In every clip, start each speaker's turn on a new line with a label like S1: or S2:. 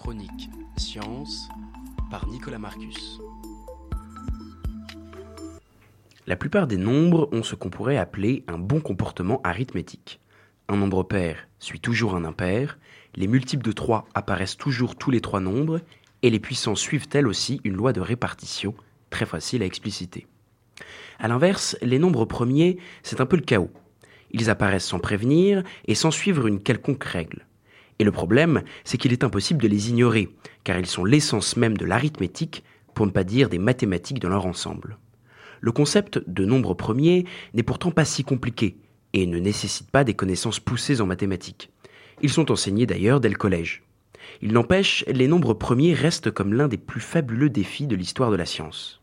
S1: Chronique Science par Nicolas Marcus. La plupart des nombres ont ce qu'on pourrait appeler un bon comportement arithmétique. Un nombre pair suit toujours un impair, les multiples de 3 apparaissent toujours tous les trois nombres, et les puissances suivent elles aussi une loi de répartition, très facile à expliciter. A l'inverse, les nombres premiers, c'est un peu le chaos. Ils apparaissent sans prévenir et sans suivre une quelconque règle. Et le problème, c'est qu'il est impossible de les ignorer, car ils sont l'essence même de l'arithmétique, pour ne pas dire des mathématiques dans leur ensemble. Le concept de nombre premier n'est pourtant pas si compliqué, et ne nécessite pas des connaissances poussées en mathématiques. Ils sont enseignés d'ailleurs dès le collège. Il n'empêche, les nombres premiers restent comme l'un des plus fabuleux défis de l'histoire de la science.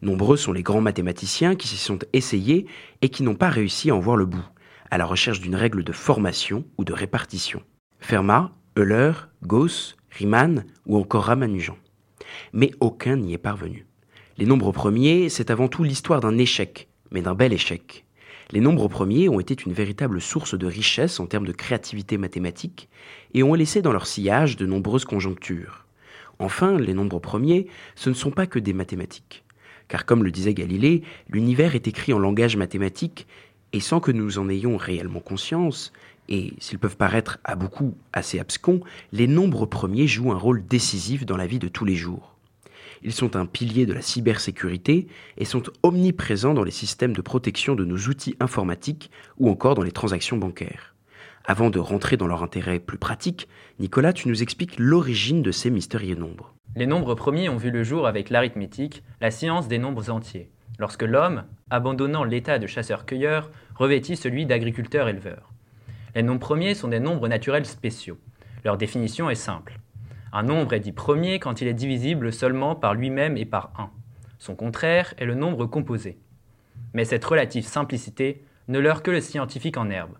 S1: Nombreux sont les grands mathématiciens qui s'y sont essayés et qui n'ont pas réussi à en voir le bout, à la recherche d'une règle de formation ou de répartition. Fermat, Euler, Gauss, Riemann ou encore Ramanujan. Mais aucun n'y est parvenu. Les nombres premiers, c'est avant tout l'histoire d'un échec, mais d'un bel échec. Les nombres premiers ont été une véritable source de richesse en termes de créativité mathématique et ont laissé dans leur sillage de nombreuses conjonctures. Enfin, les nombres premiers, ce ne sont pas que des mathématiques. Car comme le disait Galilée, l'univers est écrit en langage mathématique et sans que nous en ayons réellement conscience, et s'ils peuvent paraître à beaucoup assez abscons, les nombres premiers jouent un rôle décisif dans la vie de tous les jours. Ils sont un pilier de la cybersécurité et sont omniprésents dans les systèmes de protection de nos outils informatiques ou encore dans les transactions bancaires. Avant de rentrer dans leur intérêt plus pratique, Nicolas, tu nous expliques l'origine de ces mystérieux nombres.
S2: Les nombres premiers ont vu le jour avec l'arithmétique, la science des nombres entiers, lorsque l'homme, abandonnant l'état de chasseur-cueilleur, revêtit celui d'agriculteur-éleveur. Les nombres premiers sont des nombres naturels spéciaux. Leur définition est simple. Un nombre est dit premier quand il est divisible seulement par lui-même et par 1. Son contraire est le nombre composé. Mais cette relative simplicité ne leurre que le scientifique en herbe.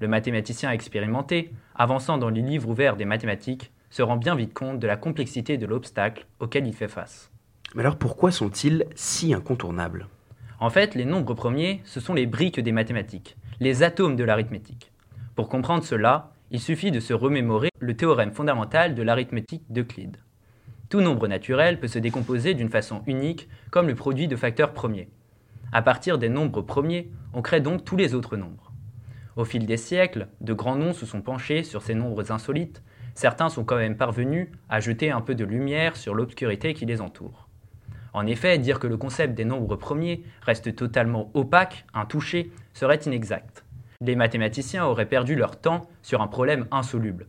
S2: Le mathématicien expérimenté, avançant dans les livres ouverts des mathématiques, se rend bien vite compte de la complexité de l'obstacle auquel il fait face.
S1: Mais alors pourquoi sont-ils si incontournables?
S2: En fait, les nombres premiers, ce sont les briques des mathématiques, les atomes de l'arithmétique. Pour comprendre cela, il suffit de se remémorer le théorème fondamental de l'arithmétique d'Euclide. Tout nombre naturel peut se décomposer d'une façon unique comme le produit de facteurs premiers. À partir des nombres premiers, on crée donc tous les autres nombres. Au fil des siècles, de grands noms se sont penchés sur ces nombres insolites, certains sont quand même parvenus à jeter un peu de lumière sur l'obscurité qui les entoure. En effet, dire que le concept des nombres premiers reste totalement opaque, intouché, serait inexact les mathématiciens auraient perdu leur temps sur un problème insoluble.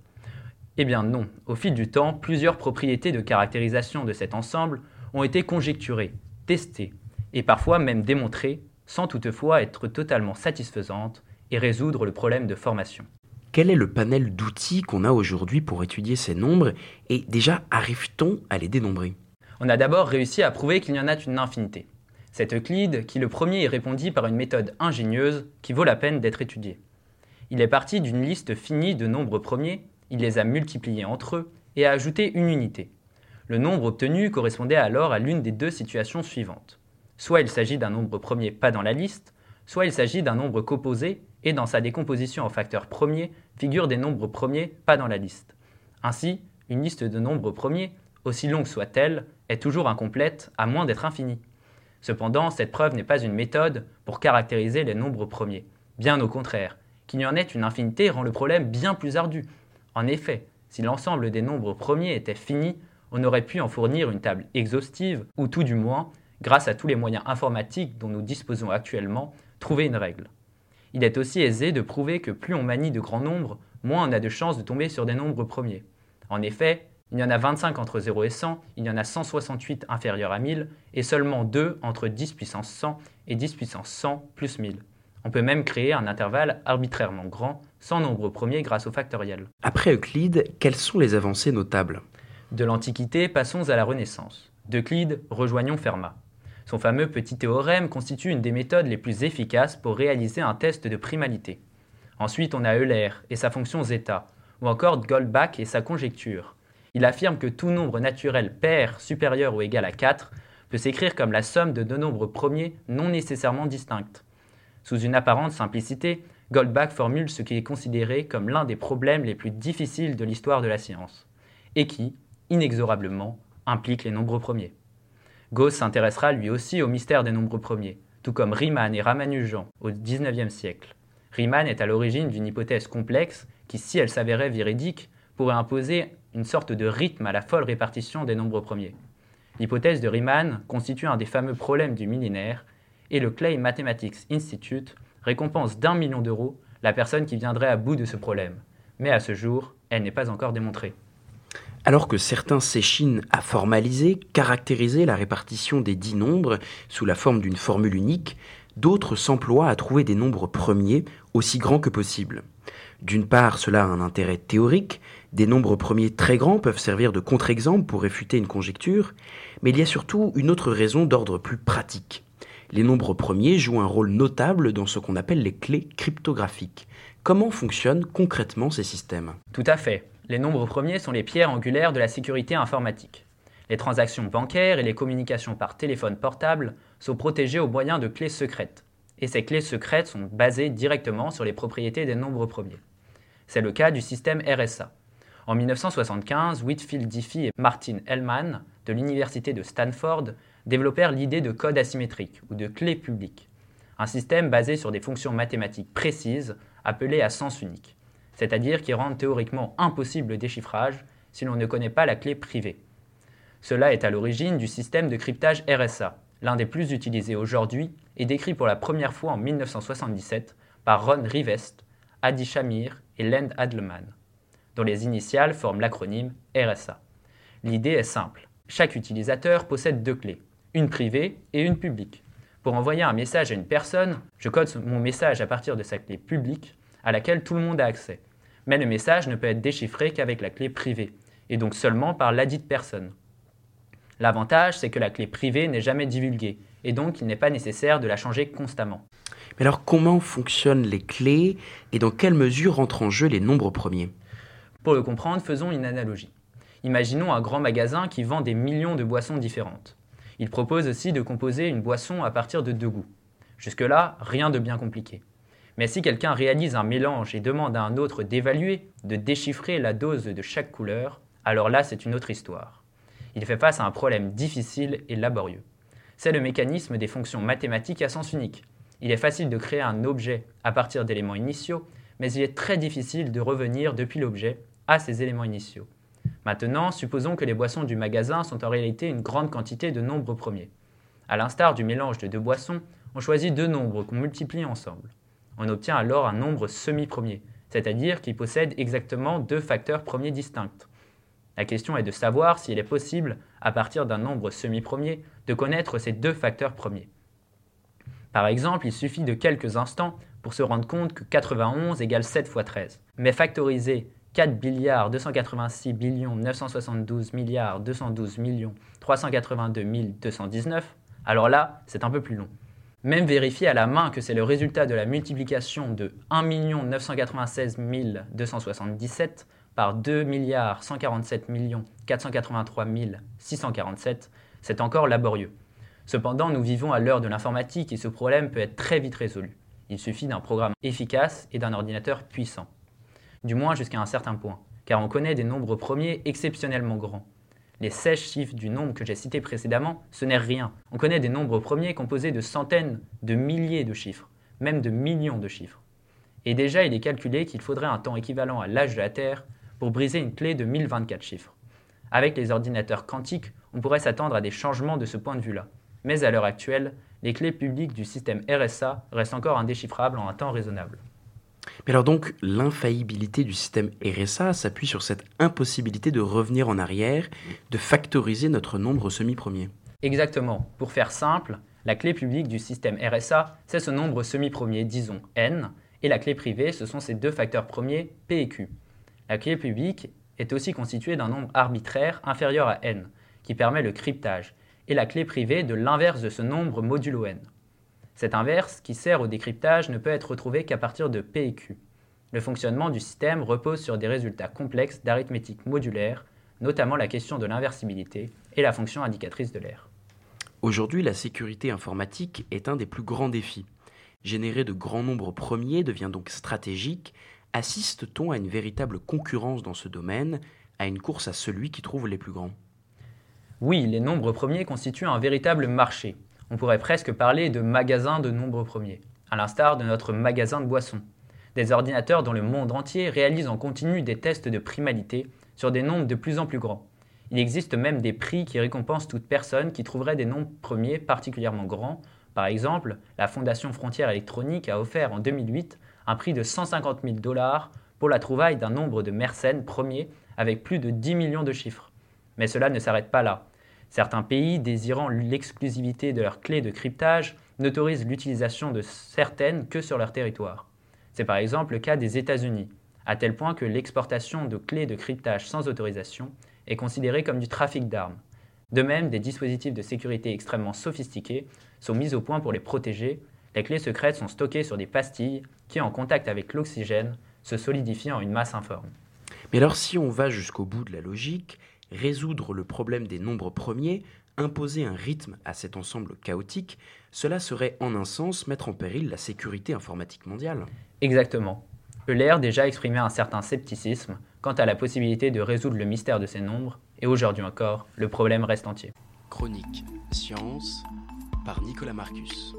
S2: Eh bien non, au fil du temps, plusieurs propriétés de caractérisation de cet ensemble ont été conjecturées, testées, et parfois même démontrées, sans toutefois être totalement satisfaisantes et résoudre le problème de formation.
S1: Quel est le panel d'outils qu'on a aujourd'hui pour étudier ces nombres et déjà arrive-t-on à les dénombrer?
S2: On a d'abord réussi à prouver qu'il y en a une infinité. C'est Euclide qui le premier y répondit par une méthode ingénieuse qui vaut la peine d'être étudiée. Il est parti d'une liste finie de nombres premiers, il les a multipliés entre eux et a ajouté une unité. Le nombre obtenu correspondait alors à l'une des deux situations suivantes. Soit il s'agit d'un nombre premier pas dans la liste, soit il s'agit d'un nombre composé et dans sa décomposition en facteurs premiers figurent des nombres premiers pas dans la liste. Ainsi, une liste de nombres premiers, aussi longue soit-elle, est toujours incomplète à moins d'être infinie. Cependant, cette preuve n'est pas une méthode pour caractériser les nombres premiers. Bien au contraire, qu'il y en ait une infinité rend le problème bien plus ardu. En effet, si l'ensemble des nombres premiers était fini, on aurait pu en fournir une table exhaustive, ou tout du moins, grâce à tous les moyens informatiques dont nous disposons actuellement, trouver une règle. Il est aussi aisé de prouver que plus on manie de grands nombres, moins on a de chances de tomber sur des nombres premiers. En effet, il y en a 25 entre 0 et 100, il y en a 168 inférieurs à 1000, et seulement 2 entre 10 puissance 100 et 10 puissance 100 plus 1000. On peut même créer un intervalle arbitrairement grand, sans nombre premier grâce au factoriel.
S1: Après Euclide, quelles sont les avancées notables?
S2: De l'Antiquité, passons à la Renaissance. D'Euclide, rejoignons Fermat. Son fameux petit théorème constitue une des méthodes les plus efficaces pour réaliser un test de primalité. Ensuite, on a Euler et sa fonction zeta, ou encore Goldbach et sa conjecture. Il affirme que tout nombre naturel pair supérieur ou égal à 4 peut s'écrire comme la somme de deux nombres premiers non nécessairement distincts. Sous une apparente simplicité, Goldbach formule ce qui est considéré comme l'un des problèmes les plus difficiles de l'histoire de la science, et qui, inexorablement, implique les nombres premiers. Gauss s'intéressera lui aussi au mystère des nombres premiers, tout comme Riemann et Ramanujan au XIXe siècle. Riemann est à l'origine d'une hypothèse complexe qui, si elle s'avérait véridique, pourrait imposer une sorte de rythme à la folle répartition des nombres premiers. L'hypothèse de Riemann constitue un des fameux problèmes du millénaire et le Clay Mathematics Institute récompense d'un million d'euros la personne qui viendrait à bout de ce problème. Mais à ce jour, elle n'est pas encore démontrée.
S1: Alors que certains s'échinent à formaliser, caractériser la répartition des dix nombres sous la forme d'une formule unique, d'autres s'emploient à trouver des nombres premiers aussi grands que possible. D'une part, cela a un intérêt théorique, des nombres premiers très grands peuvent servir de contre-exemple pour réfuter une conjecture, mais il y a surtout une autre raison d'ordre plus pratique. Les nombres premiers jouent un rôle notable dans ce qu'on appelle les clés cryptographiques. Comment fonctionnent concrètement ces systèmes?
S2: Tout à fait. Les nombres premiers sont les pierres angulaires de la sécurité informatique. Les transactions bancaires et les communications par téléphone portable sont protégées au moyen de clés secrètes. Et ces clés secrètes sont basées directement sur les propriétés des nombres premiers. C'est le cas du système RSA. En 1975, Whitfield Diffie et Martin Hellman de l'université de Stanford développèrent l'idée de code asymétrique ou de clé publique, un système basé sur des fonctions mathématiques précises appelées à sens unique, c'est-à-dire qui rendent théoriquement impossible le déchiffrage si l'on ne connaît pas la clé privée. Cela est à l'origine du système de cryptage RSA, l'un des plus utilisés aujourd'hui et décrit pour la première fois en 1977 par Ron Rivest, Adi Shamir et Lend Adleman, dont les initiales forment l'acronyme RSA. L'idée est simple. Chaque utilisateur possède deux clés, une privée et une publique. Pour envoyer un message à une personne, je code mon message à partir de sa clé publique à laquelle tout le monde a accès. Mais le message ne peut être déchiffré qu'avec la clé privée, et donc seulement par ladite personne. L'avantage, c'est que la clé privée n'est jamais divulguée, et donc il n'est pas nécessaire de la changer constamment.
S1: Mais alors comment fonctionnent les clés et dans quelle mesure entrent en jeu les nombres premiers?
S2: Pour le comprendre, faisons une analogie. Imaginons un grand magasin qui vend des millions de boissons différentes. Il propose aussi de composer une boisson à partir de deux goûts. Jusque-là, rien de bien compliqué. Mais si quelqu'un réalise un mélange et demande à un autre d'évaluer, de déchiffrer la dose de chaque couleur, alors là c'est une autre histoire. Il fait face à un problème difficile et laborieux. C'est le mécanisme des fonctions mathématiques à sens unique. Il est facile de créer un objet à partir d'éléments initiaux, mais il est très difficile de revenir depuis l'objet à ces éléments initiaux. Maintenant, supposons que les boissons du magasin sont en réalité une grande quantité de nombres premiers. À l'instar du mélange de deux boissons, on choisit deux nombres qu'on multiplie ensemble. On obtient alors un nombre semi-premier, c'est-à-dire qui possède exactement deux facteurs premiers distincts. La question est de savoir s'il est possible, à partir d'un nombre semi-premier, de connaître ces deux facteurs premiers. Par exemple, il suffit de quelques instants pour se rendre compte que 91 égale 7 fois 13. Mais factoriser 4 milliards 286 billions 972 milliards 212 millions 382 219, alors là, c'est un peu plus long. Même vérifier à la main que c'est le résultat de la multiplication de 1 996 277 par 2 milliards 147 483 647, c'est encore laborieux. Cependant, nous vivons à l'heure de l'informatique et ce problème peut être très vite résolu. Il suffit d'un programme efficace et d'un ordinateur puissant du moins jusqu'à un certain point, car on connaît des nombres premiers exceptionnellement grands. Les 16 chiffres du nombre que j'ai cité précédemment, ce n'est rien. On connaît des nombres premiers composés de centaines, de milliers de chiffres, même de millions de chiffres. Et déjà, il est calculé qu'il faudrait un temps équivalent à l'âge de la Terre pour briser une clé de 1024 chiffres. Avec les ordinateurs quantiques, on pourrait s'attendre à des changements de ce point de vue-là. Mais à l'heure actuelle, les clés publiques du système RSA restent encore indéchiffrables en un temps raisonnable.
S1: Mais alors donc, l'infaillibilité du système RSA s'appuie sur cette impossibilité de revenir en arrière, de factoriser notre nombre semi-premier.
S2: Exactement. Pour faire simple, la clé publique du système RSA, c'est ce nombre semi-premier, disons n, et la clé privée, ce sont ces deux facteurs premiers, p et q. La clé publique est aussi constituée d'un nombre arbitraire inférieur à n, qui permet le cryptage, et la clé privée de l'inverse de ce nombre modulo n. Cet inverse, qui sert au décryptage, ne peut être retrouvé qu'à partir de P et Q. Le fonctionnement du système repose sur des résultats complexes d'arithmétique modulaire, notamment la question de l'inversibilité et la fonction indicatrice de l'air.
S1: Aujourd'hui, la sécurité informatique est un des plus grands défis. Générer de grands nombres premiers devient donc stratégique. Assiste-t-on à une véritable concurrence dans ce domaine à une course à celui qui trouve les plus grands?
S2: Oui, les nombres premiers constituent un véritable marché. On pourrait presque parler de magasin de nombres premiers, à l'instar de notre magasin de boissons. Des ordinateurs dans le monde entier réalisent en continu des tests de primalité sur des nombres de plus en plus grands. Il existe même des prix qui récompensent toute personne qui trouverait des nombres premiers particulièrement grands. Par exemple, la Fondation Frontières Électroniques a offert en 2008 un prix de 150 000 dollars pour la trouvaille d'un nombre de Mersenne premiers avec plus de 10 millions de chiffres. Mais cela ne s'arrête pas là. Certains pays, désirant l'exclusivité de leurs clés de cryptage, n'autorisent l'utilisation de certaines que sur leur territoire. C'est par exemple le cas des États-Unis, à tel point que l'exportation de clés de cryptage sans autorisation est considérée comme du trafic d'armes. De même, des dispositifs de sécurité extrêmement sophistiqués sont mis au point pour les protéger. Les clés secrètes sont stockées sur des pastilles qui, en contact avec l'oxygène, se solidifient en une masse informe.
S1: Mais alors si on va jusqu'au bout de la logique, résoudre le problème des nombres premiers, imposer un rythme à cet ensemble chaotique, cela serait en un sens mettre en péril la sécurité informatique mondiale.
S2: Exactement. Euler déjà exprimé un certain scepticisme quant à la possibilité de résoudre le mystère de ces nombres, et aujourd'hui encore, le problème reste entier.
S1: Chronique Science par Nicolas Marcus.